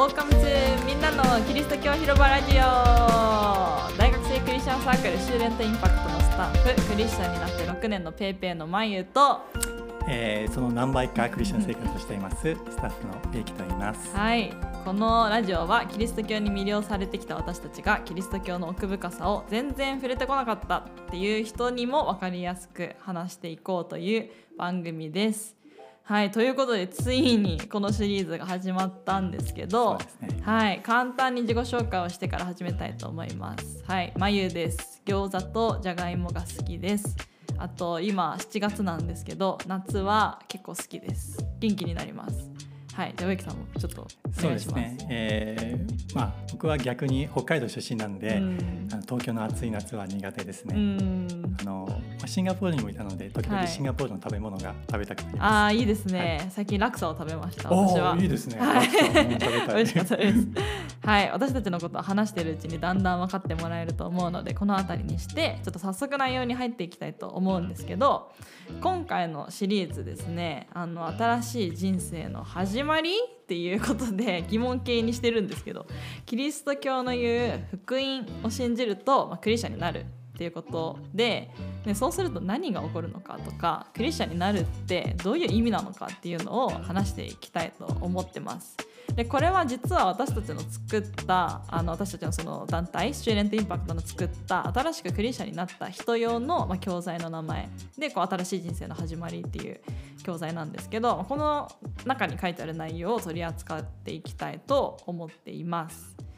Welcome to みんなのキリスト教広場ラジオ大学生クリスチャンサークルスチューデントインパクトのスタッフクリスチャンになって6年のペーペーのまゆとえー、その何倍かクリスチャン生活をしていますスタッフのベイキと言います。はいこのラジオはキリスト教に魅了されてきた私たちがキリスト教の奥深さを全然触れてこなかったっていう人にも分かりやすく話していこうという番組です。はいということでついにこのシリーズが始まったんですけどねはい簡単に自己紹介をしてから始めたいと思います。はいまゆです餃子とじゃがいもが好きです。あと今7月なんですけど夏は結構好きです。元気になります。はい、じゃあ植木さんもちょっとおそう願いします。ですね。えー、まあ僕は逆に北海道出身なんで、うんあの東京の暑い夏は苦手ですうね。んあのまあシンガポールにもいたので時はい。々シンガポールの食べ物が食べたくなりあまあいいですね、最近ラクサを食べましたす。私は。いいですね。はい。たい。美味しかったです。はい。私たちのことを話しているうちにだんだん分かってもらえると思うのでこの辺りにしてちょっと早速内容に入っていきたいと思うんですけど今回のシリーズですねあの新しい人生の始まりっていうことで疑問形にしてるんですけどキリスト教の言う福音を信じると、まあ、クリスチャンになるっていうことででそうすると何が起こるのかとかクリスチャンになるってどういう意味なのかっていうのを話していきたいと思ってます。でこれは実は私たちの作ったあの私たちのその団体スチューレントインパクトの作った新しくクリスチャンになった人用の、まあ、教材の名前でこう新しい人生の始まりっていう教材なんですけどこの中に書いてある内容を取り扱っていきたいと思っています。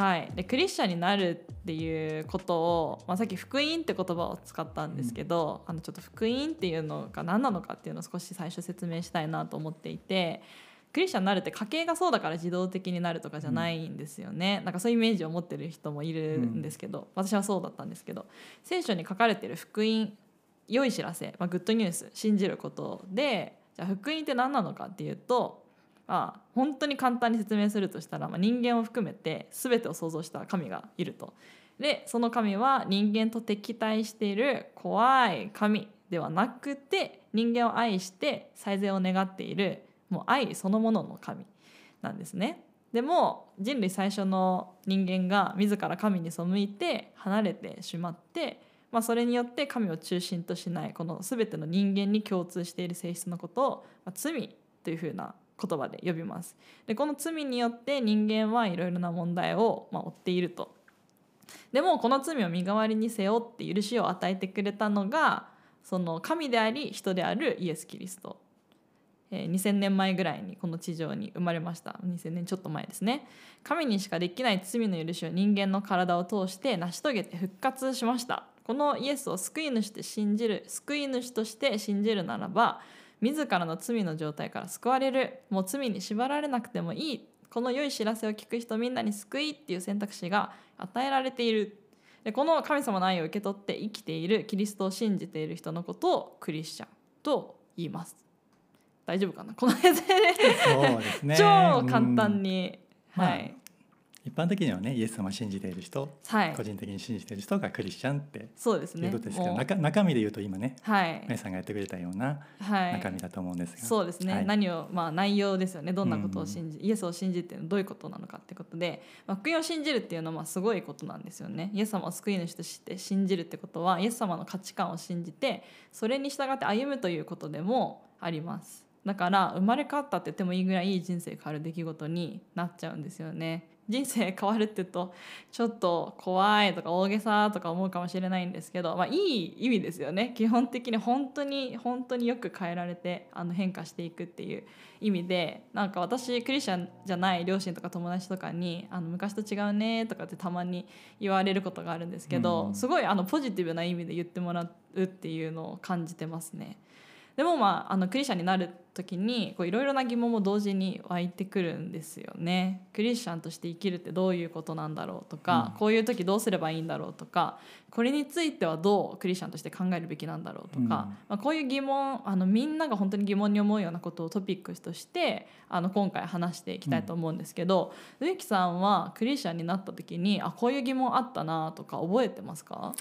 はい、でクリスチャンになるっていうことを、まあ、さっき福音って言葉を使ったんですけど、あのちょっと福音っていうのが何なのかっていうのを少し最初説明したいなと思っていてクリスチャンになるって家系がそうだから自動的になるとかじゃないんですよね、なんかそういうイメージを持ってる人もいるんですけど、私はそうだったんですけど聖書に書かれてる福音良い知らせ、まあ、グッドニュース信じることでじゃあ福音って何なのかっていうとあ本当に簡単に説明するとしたら、まあ、人間を含めて全てを創造した神がいると。でその神は人間と敵対している怖い神ではなくて人間を愛して最善を願っているもう愛そのものの神なんですね。でも人類最初の人間が自ら神に背いて離れてしまって、まあ、それによって神を中心としないこの全ての人間に共通している性質のことを、まあ、罪というふうな言葉で呼びます。でこの罪によって人間はいろいろな問題を、まあ、負っていると。でもこの罪を身代わりに背負って許しを与えてくれたのがその神であり人であるイエス・キリスト。えー2000年前ぐらいにこの地上に生まれました2000年ちょっと前ですね神にしかできない罪の許しを人間の体を通して成し遂げて復活しましたこのイエスを救い主と信じる救い主として信じるならば自らの罪の状態から救われる。もう罪に縛られなくてもいい。この良い知らせを聞く人みんなに救いっていう選択肢が与えられている。でこの神様の愛を受け取って生きているキリストを信じている人のことをクリスチャンと言います。大丈夫かな？この辺でね。超簡単に。に、まあはい、一般的にはねイエス様を信じている人、はい。個人的に信じている人がクリスチャンっていそうですね。うことですけど、中中身で言うと今ねはい。皆さんがやってくれたようなはい。中身だと思うんですが、そうですね、はい。何をまあ内容ですよね。どんなことを信じ、イエスを信じてどういうことなのかってことで、まあ、福音を信じるっていうのはまあすごいことなんですよね。イエス様を救い主として信じるってことはイエス様の価値観を信じてそれに従って歩むということでもあります。だから生まれ変わったって言ってもいいぐらいいい人生変わる出来事になっちゃうんですよね人生変わるって言うとちょっと怖いとか大げさとか思うかもしれないんですけど、まあ、いい意味ですよね基本的に本当に本当によく変えられてあの変化していくっていう意味でなんか私クリスチャンじゃない両親とか友達とかに「あの昔と違うね」とかってたまに言われることがあるんですけど、うんすごいあのポジティブな意味で言ってもらうっていうのを感じてますね。でもまああのクリスチャンになる時にこういろいろな疑問も同時に湧いてくるんですよね。クリスチャンとして生きるってどういうことなんだろうとか、うん。こういう時どうすればいいんだろうとかこれについてはどうクリスチャンとして考えるべきなんだろうとか、うん。まあ、こういう疑問あのみんなが本当に疑問に思うようなことをトピックスとしてあの今回話していきたいと思うんですけど、植木さんはクリスチャンになった時にあこういう疑問あったなとか覚えてますか？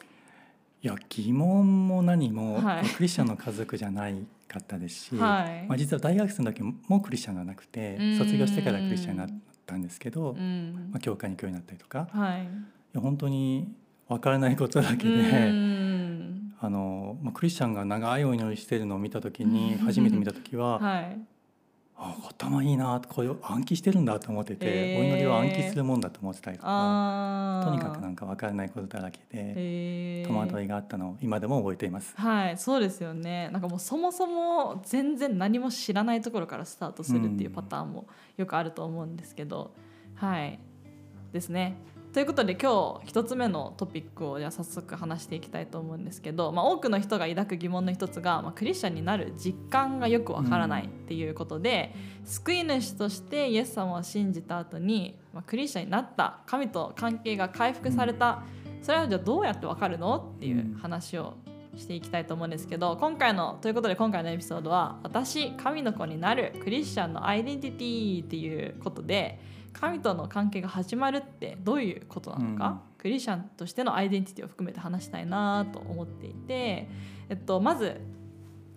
いや疑問も何も、はい。クリスチャンの家族じゃないかったですし、はい。まあ、実は大学生の時もクリスチャンがなくてうん。卒業してからクリスチャンになっったんですけど、うん。まあ、教会に行くようになったりとかはい。いや本当に分からないことだけで、うん。あのまあ、クリスチャンが長いお祈りしてるのを見た時にうん。初めて見た時は、はいあ頭いいなこれを暗記してるんだと思ってて、へー。お祈りを暗記するもんだと思ってたりとかとにかくなんか分からないことだらけでへー。戸惑いがあったのを今でも覚えています。はいそうですよね。なんかもうそもそも全然何も知らないところからスタートするっていうパターンもよくあると思うんですけど、はい。ですねということで今日一つ目のトピックをじゃあ早速話していきたいと思うんですけど、まあ、多くの人が抱く疑問の一つが、まあ、クリスチャンになる実感がよくわからないっていうことで、救い主としてイエス様を信じた後に、まあ、クリスチャンになった神と関係が回復された、それはじゃあどうやってわかるのっていう話をしていきたいと思うんですけど今回のということで今回のエピソードは「私神の子になるクリスチャンのアイデンティティ」っていうことで神との関係が始まるってどういうことなのか、クリスチャンとしてのアイデンティティを含めて話したいなと思っていて、えっと、まず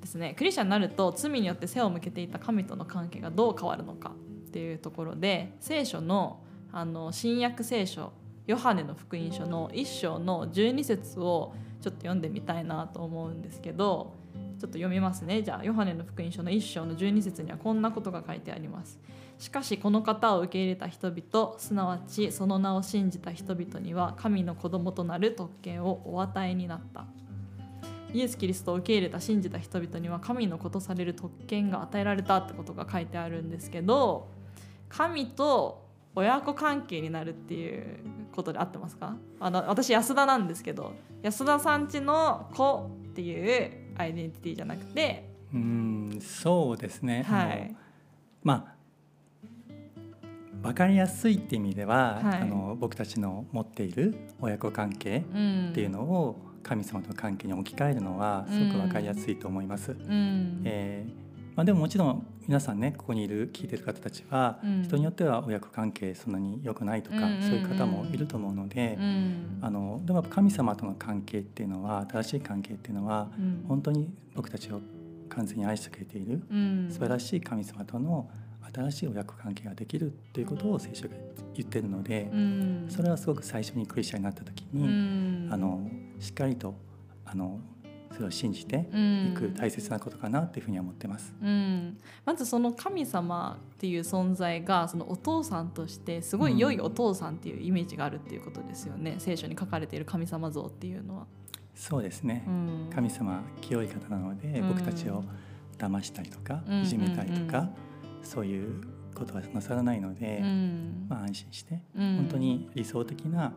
ですねクリスチャンになると罪によって背を向けていた神との関係がどう変わるのかっていうところで聖書のあの新約聖書ヨハネの福音書の1章の12節をちょっと読んでみたいなと思うんですけどちょっと読みますね。じゃあヨハネの福音書の1章の12節にはこんなことが書いてありますしかしこの方を受け入れた人々すなわちその名を信じた人々には神の子供となる特権をお与えになった。イエス・キリストを受け入れた信じた人々には神の子とされる特権が与えられたってことが書いてあるんですけど神と親子関係になるっていうことで合ってますか？あの私安田なんですけど安田さんちの子っていうアイデンティティじゃなくて。うんそうですね、はい。まあ分かりやすいって意味では、はい。あの僕たちの持っている親子関係うん。っていうのを神様との関係に置き換えるのはすごく分かりやすいと思います。うん。えーまあ、でももちろん皆さんねここにいる聞いてる方たちは、うん。人によっては親子関係そんなに良くないとか、そういう方もいると思うので、うん。あのでも神様との関係っていうのは新しい関係っていうのはうん。本当に僕たちを完全に愛してくれているうん。素晴らしい神様との新しい親子関係ができるということを聖書が言ってるので、うん。それはすごく最初にクリスチャンになった時うに、ん。あのしっかりとあのそれを信じてうん。いく大切なことかなっていうふうには思ってます。うん、まずその神様っていう存在がそのお父さんとしてすごい良いお父さんっていうイメージがあるっていうことですよね、聖書に書かれている神様像っていうのは。そうですね、うん、神様清い方なので、うん。僕たちを騙したりとか、うん。いじめたりとか、うんそういうことはなさらないので、うん。まあ、安心して、うん。本当に理想的な、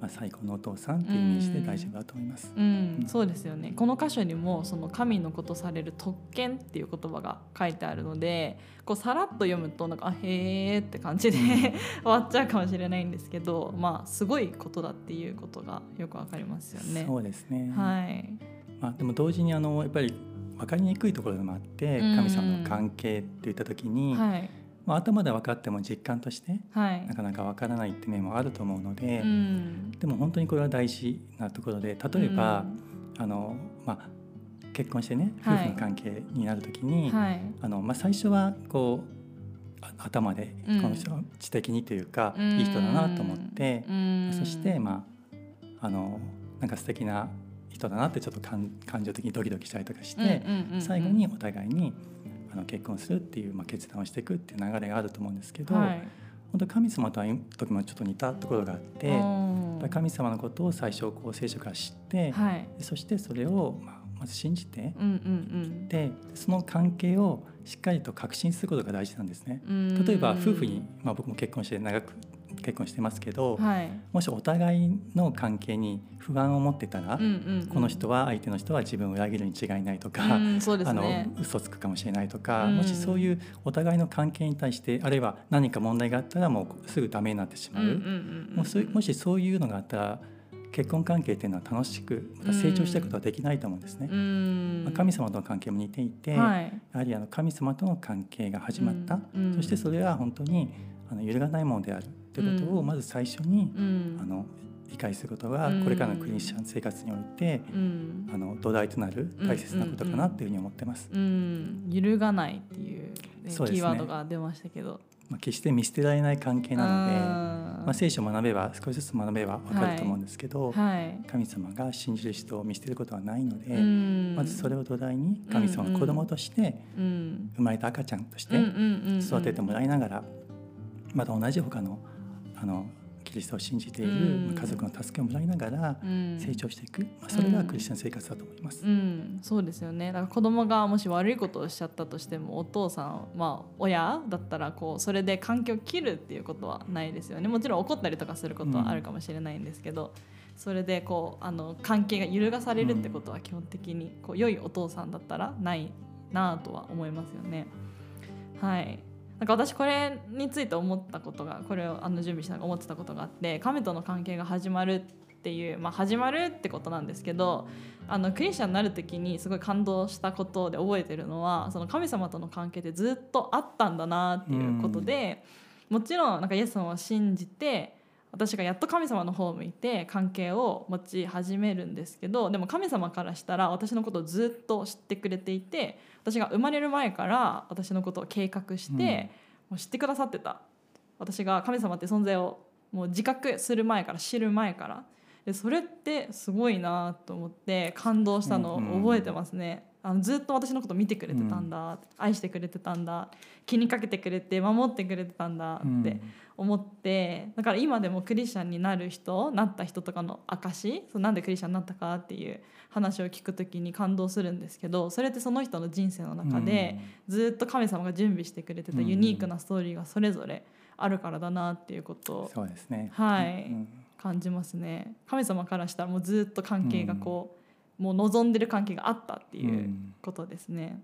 まあ、最高のお父さんっていうイメージで大丈夫だと思います。うん、そうですよね。この箇所にもその神のことされる特権っていう言葉が書いてあるのでこうさらっと読むとなんかあへーって感じで 終わっちゃうかもしれないんですけどまあすごいことだっていうことがよくわかりますよね。そうですね、はい、まあ、でも同時にあのやっぱり分かりにくいところでもあってうん。神様の関係って言った時に、はい、まあ、頭で分かっても実感としてはい。なかなか分からないって面もあると思うので、うん。でも本当にこれは大事なところで例えば、あのまあ、結婚してね夫はい。婦の関係になる時に、はい。あのまあ、最初はこうあ頭でうん。この人は知的にというか、うん。いい人だなと思って、うん。そしてまああのなんか素敵な人だなってちょっと感感情的にドキドキしたりとかして、最後にお互いにあの結婚するっていう、まあ、決断をしていくっていう流れがあると思うんですけど、はい。本当に神様と会う時もちょっと似たところがあって、うん。神様のことを最初こう聖書から知って、はい。でそしてそれを、まあ、まず信じて、でその関係をしっかりと確信することが大事なんですね。うん。例えば夫婦に、まあ、僕も結婚して長く結婚してますけど、はい。もしお互いの関係に不安を持ってたら、うんうんうん。この人は相手の人は自分を裏切るに違いないとか、うんそうですあのね嘘つくかもしれないとか、うん。もしそういうお互いの関係に対してあるいは何か問題があったらもうすぐダメになってしまう、うんうんうんもうそういうもしそういうのがあったら結婚関係っていうのは楽しくまた成長していくことはできないと思うんですね。うん。まあ神様との関係も似ていて、はい。やはりあの神様との関係が始まった、そしてそれは本当にあの揺るがないものであるということをうん。まず最初に、うん。あの理解することがうん。これからのクリスチャン生活において、うん。あの土台となる大切なことかなというふうに思ってます。うん。揺るがないっていう、ねそうね。キーワードが出ましたけど。まあ、決して見捨てられない関係なので、うん。まあ、聖書を学べば少しずつ学べば分かると思うんですけど、はい。神様が信じる人を見捨てることはないので、うん。まずそれを土台に神様の子供としてうん。生まれた赤ちゃんとして育ててもらいながらまた同じ他のあのキリストを信じているうん。家族の助けをもらいながらうん。成長していく、まあ、それがクリスチャン生活だと思います。うん、そうですよね。だから子供がもし悪いことをしちゃったとしてもお父さんまあ親だったらこうそれで環境を切るっていうことはないですよね。もちろん怒ったりとかすることはあるかもしれないんですけど、それでこうあの関係が揺るがされるってことは基本的にこう良いお父さんだったらないなとは思いますよね。はいなんか私これについて思ったことがこれをあの準備しながら思ってたことがあって神との関係が始まるっていう、まあ、始まるってことなんですけどあのクリスチャンになる時にすごい感動したことで覚えてるのはその神様との関係ってずっとあったんだなっていうことで、もちろんなんかイエス様を信じて私がやっと神様の方を向いて関係を持ち始めるんですけどでも神様からしたら私のことをずっと知ってくれていて私が生まれる前から私のことを計画して、もう知ってくださってた。私が神様って存在をもう自覚する前から知る前から。でそれってすごいなと思って感動したのを覚えてますね。あのずっと私のこと見てくれてたんだ、愛してくれてたんだ気にかけてくれて守ってくれてたんだって思ってだから今でもクリスチャンになる人なった人とかの証そうなんでクリスチャンになったかっていう話を聞くときに感動するんですけどそれってその人の人生の中でずっと神様が準備してくれてたユニークなストーリーがそれぞれあるからだなっていうことをそうですね。はいうん。感じますね。神様からしたらもうずっと関係がこう、もう望んでる関係があったっていうことですね。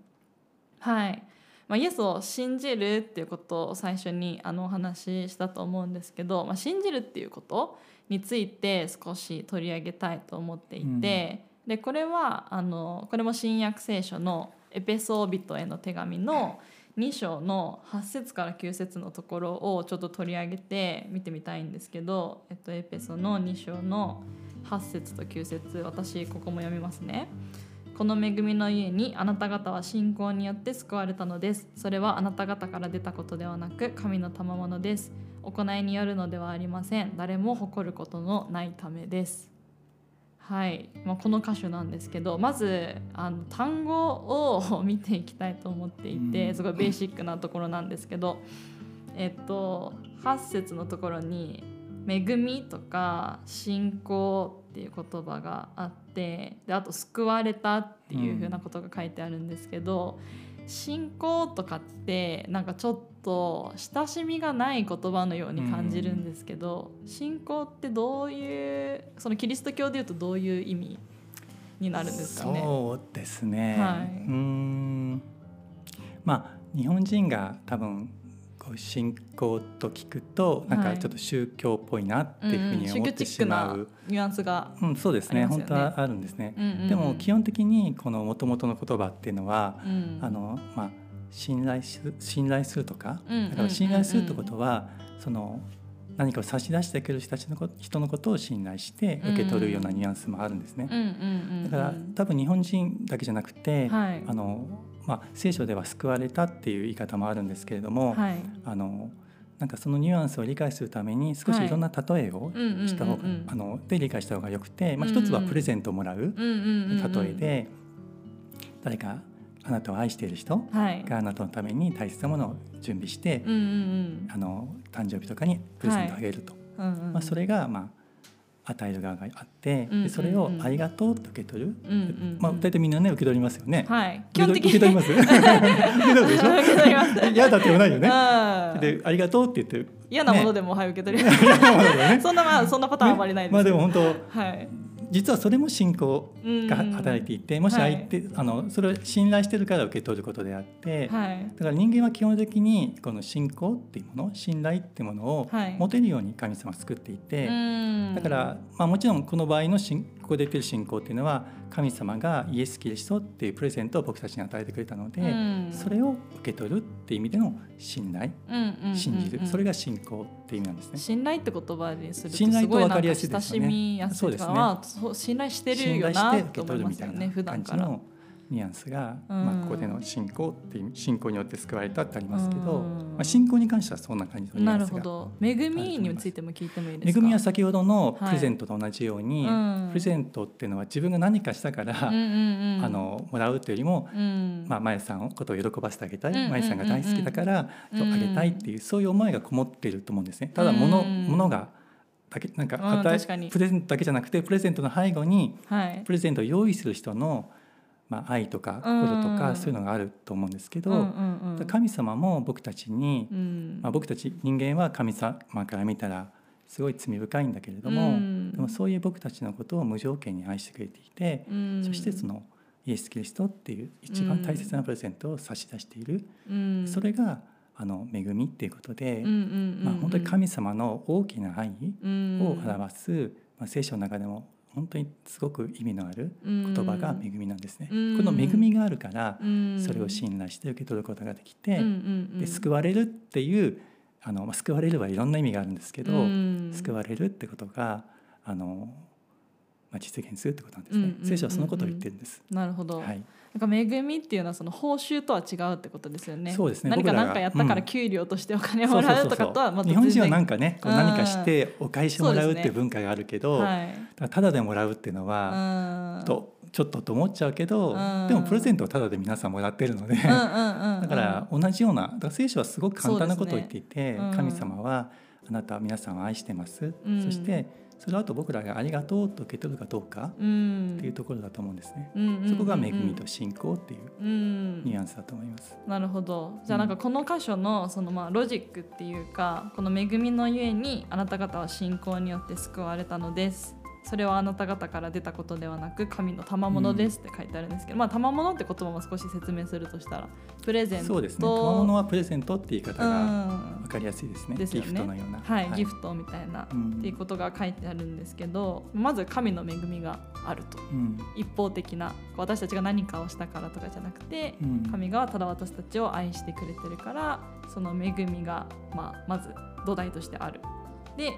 はい、まあ、イエスを信じるっていうことを最初にあのお話ししたと思うんですけど、まあ、信じるっていうことについて少し取り上げたいと思っていて、でこれはあのこれも新約聖書のエペソー人への手紙の2章の8節から9節のところをちょっと取り上げて見てみたいんですけど、えっと、エペソの2章の8節と9節私ここも読みますね。この恵みの家にあなた方は信仰によって救われたのです。それはあなた方から出たことではなく神の賜物です。行いによるのではありません。誰も誇ることのないためです。はい、まあ、この箇所なんですけどまずあの単語を見ていきたいと思っていてすごいベーシックなところなんですけど、えっと、8節のところに「恵み」とか「信仰」っていう言葉があってであと「救われた」っていうふうなことが書いてあるんですけど、信仰とかってなんかちょっと親しみがない言葉のように感じるんですけど、信仰ってどういうそのキリスト教でいうとどういう意味になるんですかね？そうですね。はいうーん。まあ日本人が多分こう信仰と聞くとなんはいかちょっと宗教っぽいなっていうふうに思ってしまう。ニュアンスが、うん、そうですね。本当はあるんですね。うんうんうん。でも基本的にこの元々の言葉っていうのは、うん。あのまあ信頼す信頼するとか、だから信頼するってことはその何かを差し出してくる人たちのこ人のことを信頼して受け取るようなニュアンスもあるんですね。だから多分日本人だけじゃなくて、はい。あのまあ、聖書では救われたっていう言い方もあるんですけれども、はい。あのなんかそのニュアンスを理解するために少しいろんな例えをした方が、あので理解した方がよくて、まあ、一つはプレゼントをもらう例えで、誰かあなたを愛している人はい。があなたのために大切なものを準備して、あの誕生日とかにプレゼントをあげると、まあ、それが、まあ、与える側があって、うんうんうん。でそれをありがとうと受け取る、うんうんうん。まあ、大体みんなね受け取りますよね。はい。基本的に。受け取ります？受け取ります。嫌だって言わないよね。うん。でありがとうって言って嫌なものでも、はい受け取ります。ね。そんなまあそんなパターンあまりないです、まあでも本当はい実はそれも信仰がうん。働いていてもし相手、あのそれを信頼してるから受け取ることであって、はい。だから人間は基本的にこの信仰っていうもの信頼っていうものをはい。持てるように神様は作っていて、うん。だから、まあ、もちろんこの場合の信ここで言ってる信仰っていうのは神様がイエス・キリストっていうプレゼントを僕たちに与えてくれたので、うん。それを受け取るっていう意味での信頼信じる、それが信仰っていう意味なんですね。信頼って言葉にすると信頼すごいなんかと分かりやすいで親しすよね。みやすいか、まあそう信頼してるよなと思いますよね普段から。のニュアンスが、うん。まあ、ここでの信仰って信仰によって救われたってありますけど、うん。まあ、信仰に関してはそんな感じのニュなアンスが。恵みについても聞いてもいいですか？恵みは先ほどのはい。プレゼントと同じように、うん。プレゼントっていうのは自分が何かしたから、うんうんうん。あのもらうというよりも、うん。まあ、舞さんのことを喜ばせてあげたい、うんうんうんうん。舞さんが大好きだから、うんあげたいっていうそういう思いがこもっていると思うんですね。ただ物,、うん物がだけなんかうんかに。プレゼントだけじゃなくてプレゼントの背後にはい。プレゼントを用意する人の、まあ、愛とか心とか、うんそういうのがあると思うんですけど、うんうんうん。神様も僕たちに、うん。まあ、僕たち人間は神様から見たらすごい罪深いんだけれども、うん。でもそういう僕たちのことを無条件に愛してくれていて、うん。そしてそのイエス・キリストっていう一番大切なプレゼントを差し出している、うん。それがあの恵みっていうことで、まあ、本当に神様の大きな愛うんを表す、まあ、聖書の中でも本当にすごく意味のある言葉が恵みなんですね。うん。この恵みがあるからうん。それを信頼して受け取ることができて、で救われるっていうあの、まあ、救われるはいろんな意味があるんですけど、うん。救われるってことがあの、まあ、実現するってことなんですね。聖書はそのことを言ってるんです。なるほど、はい、なんか恵みっていうのはその報酬とは違うってことですよね。そうですね。何か何かやったからうん。給料としてお金をもらうとかとはまた日本人はなんか、かねこううん何かしてお返しをもらうっていう文化があるけど、はい、ただでもらうっていうのは、うん。とちょっとと思っちゃうけど、うん。でもプレゼントをただで皆さんもらってるので、だから同じようなだから聖書はすごく簡単なことを言っていて、ね。うん。神様はあなたは皆さんを愛してます、うん。そしてその後僕らがありがとうと受け取るかどうかうん。っていうところだと思うんですね。そこが恵みと信仰っていううん。ニュアンスだと思います。なるほど。じゃあなんかこの箇所のそのまあロジックっていうかこの恵みのゆえにあなた方は信仰によって救われたのですそれはあなた方から出たことではなく神の賜物ですって書いてあるんですけど、まあ賜物って言葉も少し説明するとしたらプレゼントそうですね。賜物はプレゼントって言い方がうん分かりやすいですね。ですよねギフトのような。はい、ギフトみたいな、うんっていうことが書いてあるんですけどまず神の恵みがあるとうん一方的な私たちが何かをしたからとかじゃなくて、うん神がただ私たちを愛してくれてるからその恵みが、まあ、まず土台としてある。で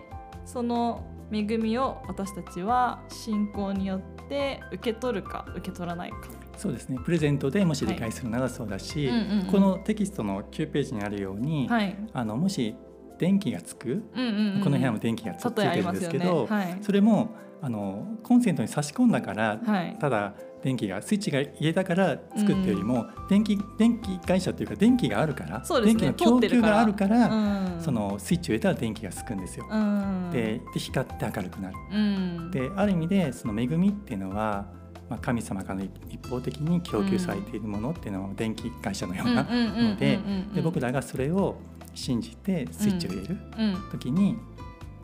その恵みを私たちは信仰によって受け取るか受け取らないか。そうですね。プレゼントでもし理解するならそうだし、うんうんうんこのテキストの9ページにあるように、はいあのもし電気がつく、うんうんうん、この部屋も電気がつついてるん。ですけど、はいそれもあのコンセントに差し込んだから、はい。ただ電気がスイッチが入れたからつくってよりも、電気電気会社というか電気があるから、ね。電気の供給があるからうん。そのスイッチを入れたら電気がつくんですよ。うん、でで光って明るくなる。うん、である意味でその恵みっていうのは、まあ、神様からの一方的に供給されているものっていうのは電気会社のようなのでで僕らがそれを信じてスイッチを入れるうん。時に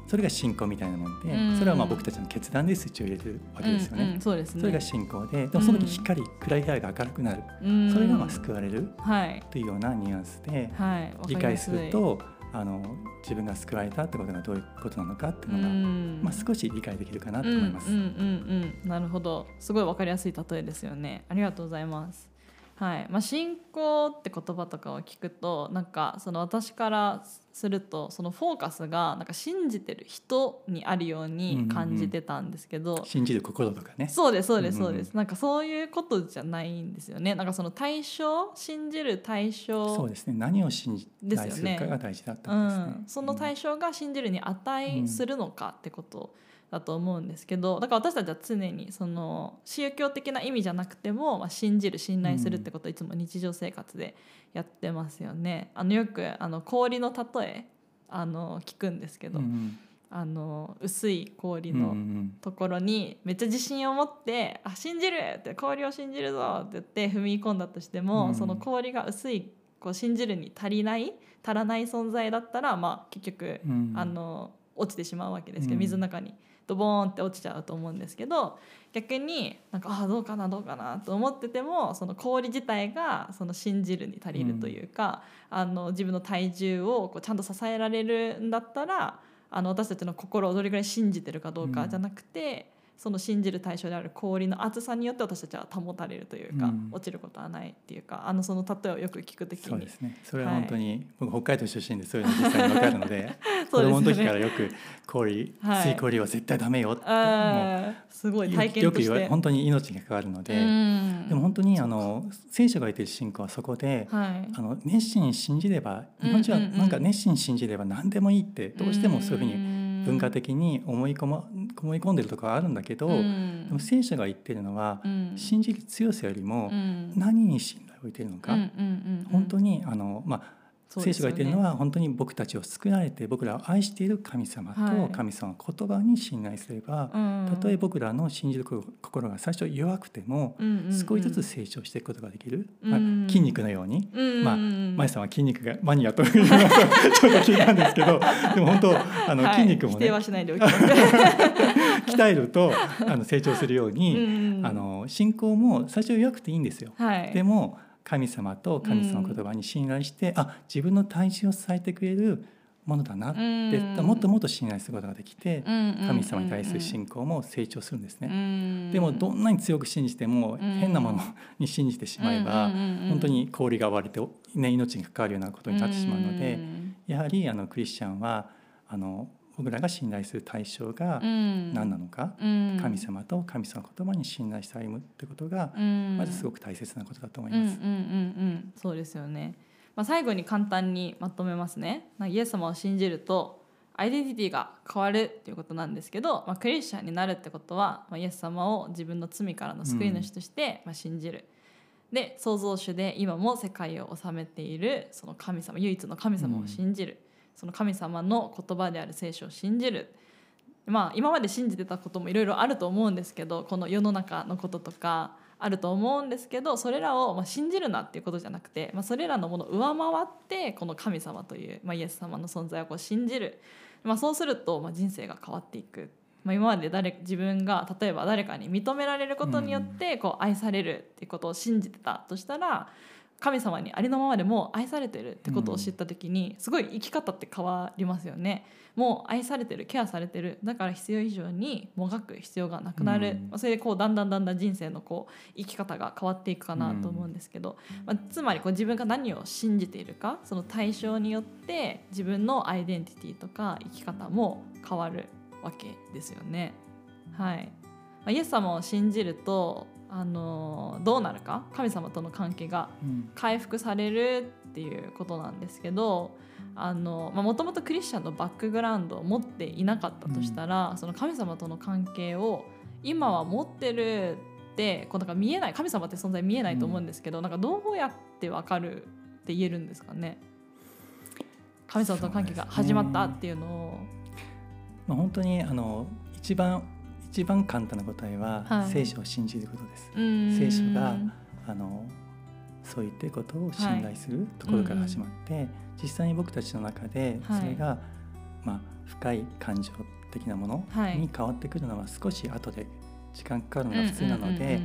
それが信仰みたいなものでうん。それはまあ僕たちの決断でスイッチを入れるわけですよね。うんうんそうですね。それが信仰ででもその時光、暗い部屋が明るくなる。うん。それがまあ救われるはい。というようなニュアンスではい。理解するとあの自分が救われたってことがどういうことなのかっていうのが、うん。まあ、少し理解できるかなと思います。うんうんうんうん、なるほど。すごいわかりやすい例えですよね。ありがとうございますはい。まあ、信仰って言葉とかを聞くとなんかその私からするとそのフォーカスがなんか信じてる人にあるように感じてたんですけど、信じる心とかね。そうですそうですうんうんそうです、なんかそういうことじゃないんですよね。なんかその対象信じる対象そうですね。何を信じですよね。するかが大事だったうんですね。ん、その対象が信じるに値するのかってことだと思うんですけどだから私たちは常にその宗教的な意味じゃなくても、まあ、信じる信頼するってことをいつも日常生活でやってますよね。あのよくあの氷の例えあの聞くんですけど、うんうんあの薄い氷のんところにめっちゃ自信を持って「あ信じる!」って「氷を信じるぞ!」って言って踏み込んだとしても、うんその氷が薄いこう信じるに足りない足らない存在だったら、まあ、結局、うんあの落ちてしまうわけですけど、うん水の中にドボーンって落ちちゃうと思うんですけど逆になんかあどうかなどうかなと思っててもその氷自体がその信じるに足りるというか、あの自分の体重をこうちゃんと支えられるんだったらあの私たちの心をどれぐらい信じてるかどうかじゃなくて、その信じる対象である氷の厚さによって私たちは保たれるというか、うん。落ちることはないっていうかあのその例えをよく聞くときに。そうですね。それは本当に、僕北海道出身でそういうの実際に分かるので 子供の時からよく氷、はい。水氷は絶対ダメよってもあーすごうい体験よく言われ。本当に命が関わるので、うん。でも本当にあの聖書が言ってる信仰はそこで、はい。あの熱心に信じれば日本人はうんうんうん。なんか熱心に信じれば何でもいいってどうしてもそういうふうにに文化的に思い込ま思い込んでるところはあるんだけど、うん。でも聖書が言ってるのは、うん。信じる強さよりもうん。何に信頼を置いてるのか、本当にあの、まあね。聖書が言ってるのは本当に僕たちを作られて僕らを愛している神様はい。と神様の言葉に信頼すれば、うん。たとえ僕らの信じる心が最初弱くてもうんうんうん。少しずつ成長していくことができる、うん。まあ、筋肉のように。うんまあ、うん舞さんは筋肉がマニアというのをちょっと聞いたんですけど でも本当あのはい。筋肉もね、はしない 鍛えるとあの成長するように、うんうん。あの信仰も最初弱くていいんですよ。はい。でも神様と神様の言葉に信頼して、あ自分の体重を支えてくれるものだなって、うん。もっともっと信頼することができて、神神様に対する信仰も成長するんですね。ねでもどんなに強く信じてもうん。変なものに信じてしまえば、本当に氷が割れて、ね、命に関わるようなことになってしまうので、やはりあのクリスチャンはあの僕らが信頼する対象が何なのか、神様と神様の言葉に信頼して歩むってことが、まずすごく大切なことだと思います。うんうんうんうん、そうですよね。まあ、最後に簡単にまとめますね。まあイエス様を信じるとアイデンティティが変わるっていうことなんですけど、まあ、クリスチャンになるってことは、まあ、イエス様を自分の罪からの救い主として、まあ、信じる。で創造主で今も世界を治めているその神様唯一の神様を信じる、その神様の言葉である聖書を信じる。まあ今まで信じてたこともいろいろあると思うんですけどこの世の中のこととかあると思うんですけどそれらをまあ信じるなっていうことじゃなくて、まあ、それらのものを上回ってこの神様という、まあ、イエス様の存在をこう信じる、まあ、そうするとまあ人生が変わっていく、まあ、今まで誰自分が例えば誰かに認められることによってこう愛されるっていうことを信じてたとしたら神様にありのままでもう愛されてるってことを知った時にすごい生き方って変わりますよね。もう愛されてるケアされてるだから必要以上にもがく必要がなくなる、うん。まあそれでこうだんだんだんだん人生のこう生き方が変わっていくかなと思うんですけど、まあ、つまりこう自分が何を信じているかその対象によって自分のアイデンティティとか生き方も変わるわけですよね。はい。まあ、イエス様を信じるとあのどうなるか？神様との関係がうん。回復されるっていうことなんですけどもともとクリスチャンのバックグラウンドを持っていなかったとしたら、その神様との関係を今は持ってるってこうなんか見えない神様って存在見えないと思うんですけど、なんかどうやってわかるって言えるんですかね？神様との関係が始まったっていうのを。まあ、本当にあの一番一番簡単な答えは、はい。聖書を信じることです。聖聖書があのそういったことを信頼するところから始まって、実際に僕たちの中ではい。それが、まあ、深い感情的なものはい。に変わってくるのは少し後で時間かかるのが普通なので、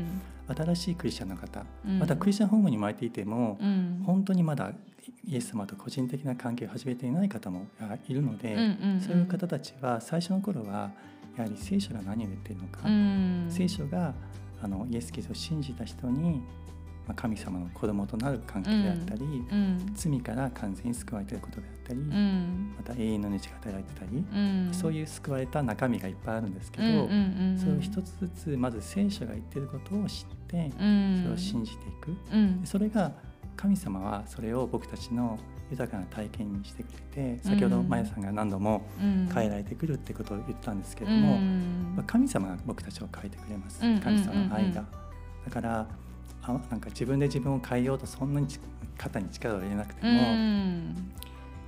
新しいクリスチャンの方、またクリスチャンホームに生まれていても、本当にまだイエス様と個人的な関係を始めていない方もいるので、そういう方たちは最初の頃はやはり聖書が何を言っているのか、聖書があのイエス・キリストを信じた人に、まあ、神様の子供となる関係であったり、罪から完全に救われていることであったり、また永遠の命が与えられてたり、そういう救われた中身がいっぱいあるんですけど、それを一つずつまず聖書が言っていることを知って、それを信じていく、それが神様はそれを僕たちの豊かな体験にしてくれて先ほどマヤさんが何度も変えられてくるってことを言ったんですけれども、まあ神様が僕たちを変えてくれます。神様の愛が。だからあなんか自分で自分を変えようとそんなに肩に力を入れなくても、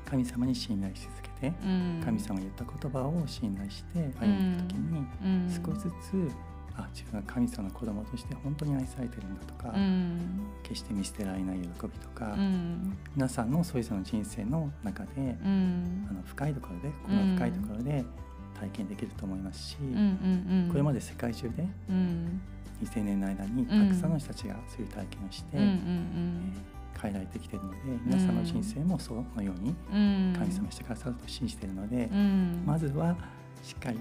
神様に信頼し続けて、神様が言った言葉を信頼して歩ん。でいく時に、少しずつあ自分が神様の子供として本当に愛されてるんだとか、決して見捨てられない喜びとか、皆さんのそれぞれの人生の中で、あの深いところでこの深いところで体験できると思いますし、これまで世界中で2000年の間にたくさんの人たちがそういう体験をして、えー変えられてきているので皆さんの人生もそのように神様してくださると信じているので、まずはしっかり、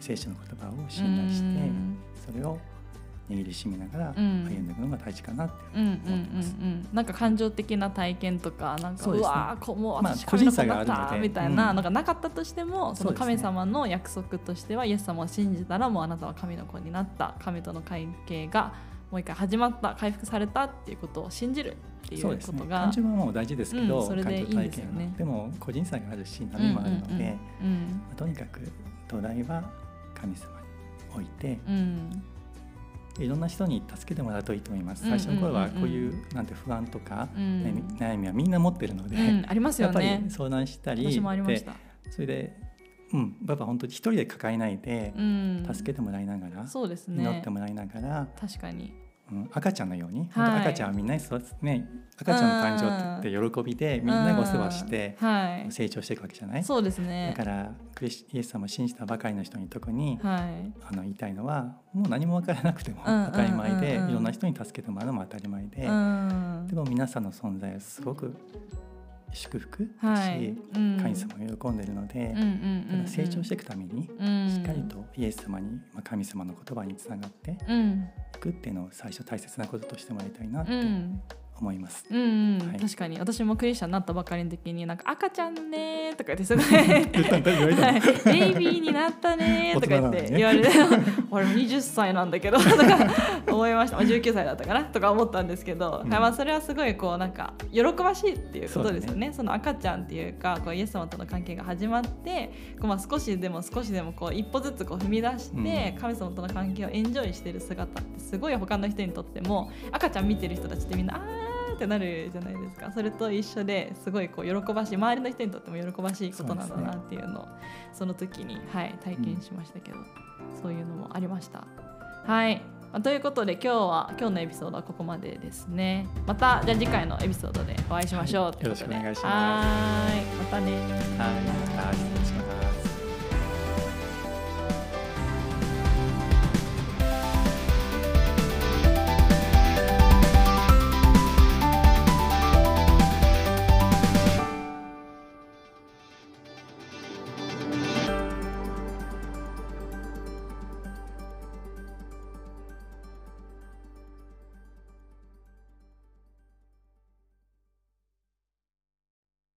聖書の言葉を信頼して、うん。それを握りしめながらうん。歩んでいくのが大事かなってうんうんうん思ってます。うんなんか感情的な体験とかなんかう,、ね。わーこうもうまあ私個人差があるのでみたいなうん。のがなかったとしても、その神様の約束としてはイエス様を信じたらもうあなたは神の子になった。神との関係がもう一回始まった回復されたっていうことを信じるっていうことが感情はもう大事ですけど、うんそれでいいんですよね。でも個人差があるし波もあるので、うんうん。まあとにかく土台は神様に置いてうん。うんいろんな人に助けてもらうといいと思います。最初の頃はこういうなんて不安とか、うん。悩みはみんな持ってるので、うんありますやっぱよねり相談したり私もありました、でそれで、うん、やっぱ本当に一人で抱えないでうん、助けてもらいながら、そうです祈っねてもらいながら、確かにうん、赤ちゃんのように、はい。赤ちゃんはみんなに育つね赤ちゃんの誕生って喜びでみんながお世話して成長していくわけじゃない、そうですね。だからクリスイエス様を信じたばかりの人に特に、はい。あの言いたいのはもう何も分からなくてもうん。当たり前で、いろんな人に助けてもらうのも当たり前で、うん。でも皆さんの存在はすごく祝福だし、はいうん。神様が喜んでるので、うんうん成長していくために、うん。しっかりとイエス様に、まあ、神様の言葉につながってうん。いくっていうのを最初大切なこととしてもらいたいなってうん思います。うんうん。はい。確かに。私もクリスチャンになったばかりの時になんか赤ちゃんねーとか言ってすごいはい。ベイビーになったねーとか言って 言われて 俺も20歳なんだけどとか思いました。まあ19歳だったかな？とか思ったんですけど、うん。はいまあ、それはすごいこうなんか喜ばしいっていうことですよね。その赤ちゃんっていうかこうイエス様との関係が始まってこうまあ少しでも少しでもこう一歩ずつこう踏み出して、う神様との関係をエンジョイしてる姿ってすごい他の人にとっても赤ちゃん見てる人たちってみんなあーってなるじゃないですか。それと一緒ですごいこう喜ばしい周りの人にとっても喜ばしいことなんだなっていうのをその時に、はい、体験しましたけど、そういうのもありました。はい。まあということで今日は今日のエピソードはここまでですね。またじゃあ次回のエピソードでお会いしましょうといよろしくお願いします。はーいまたね。はい、また失礼します。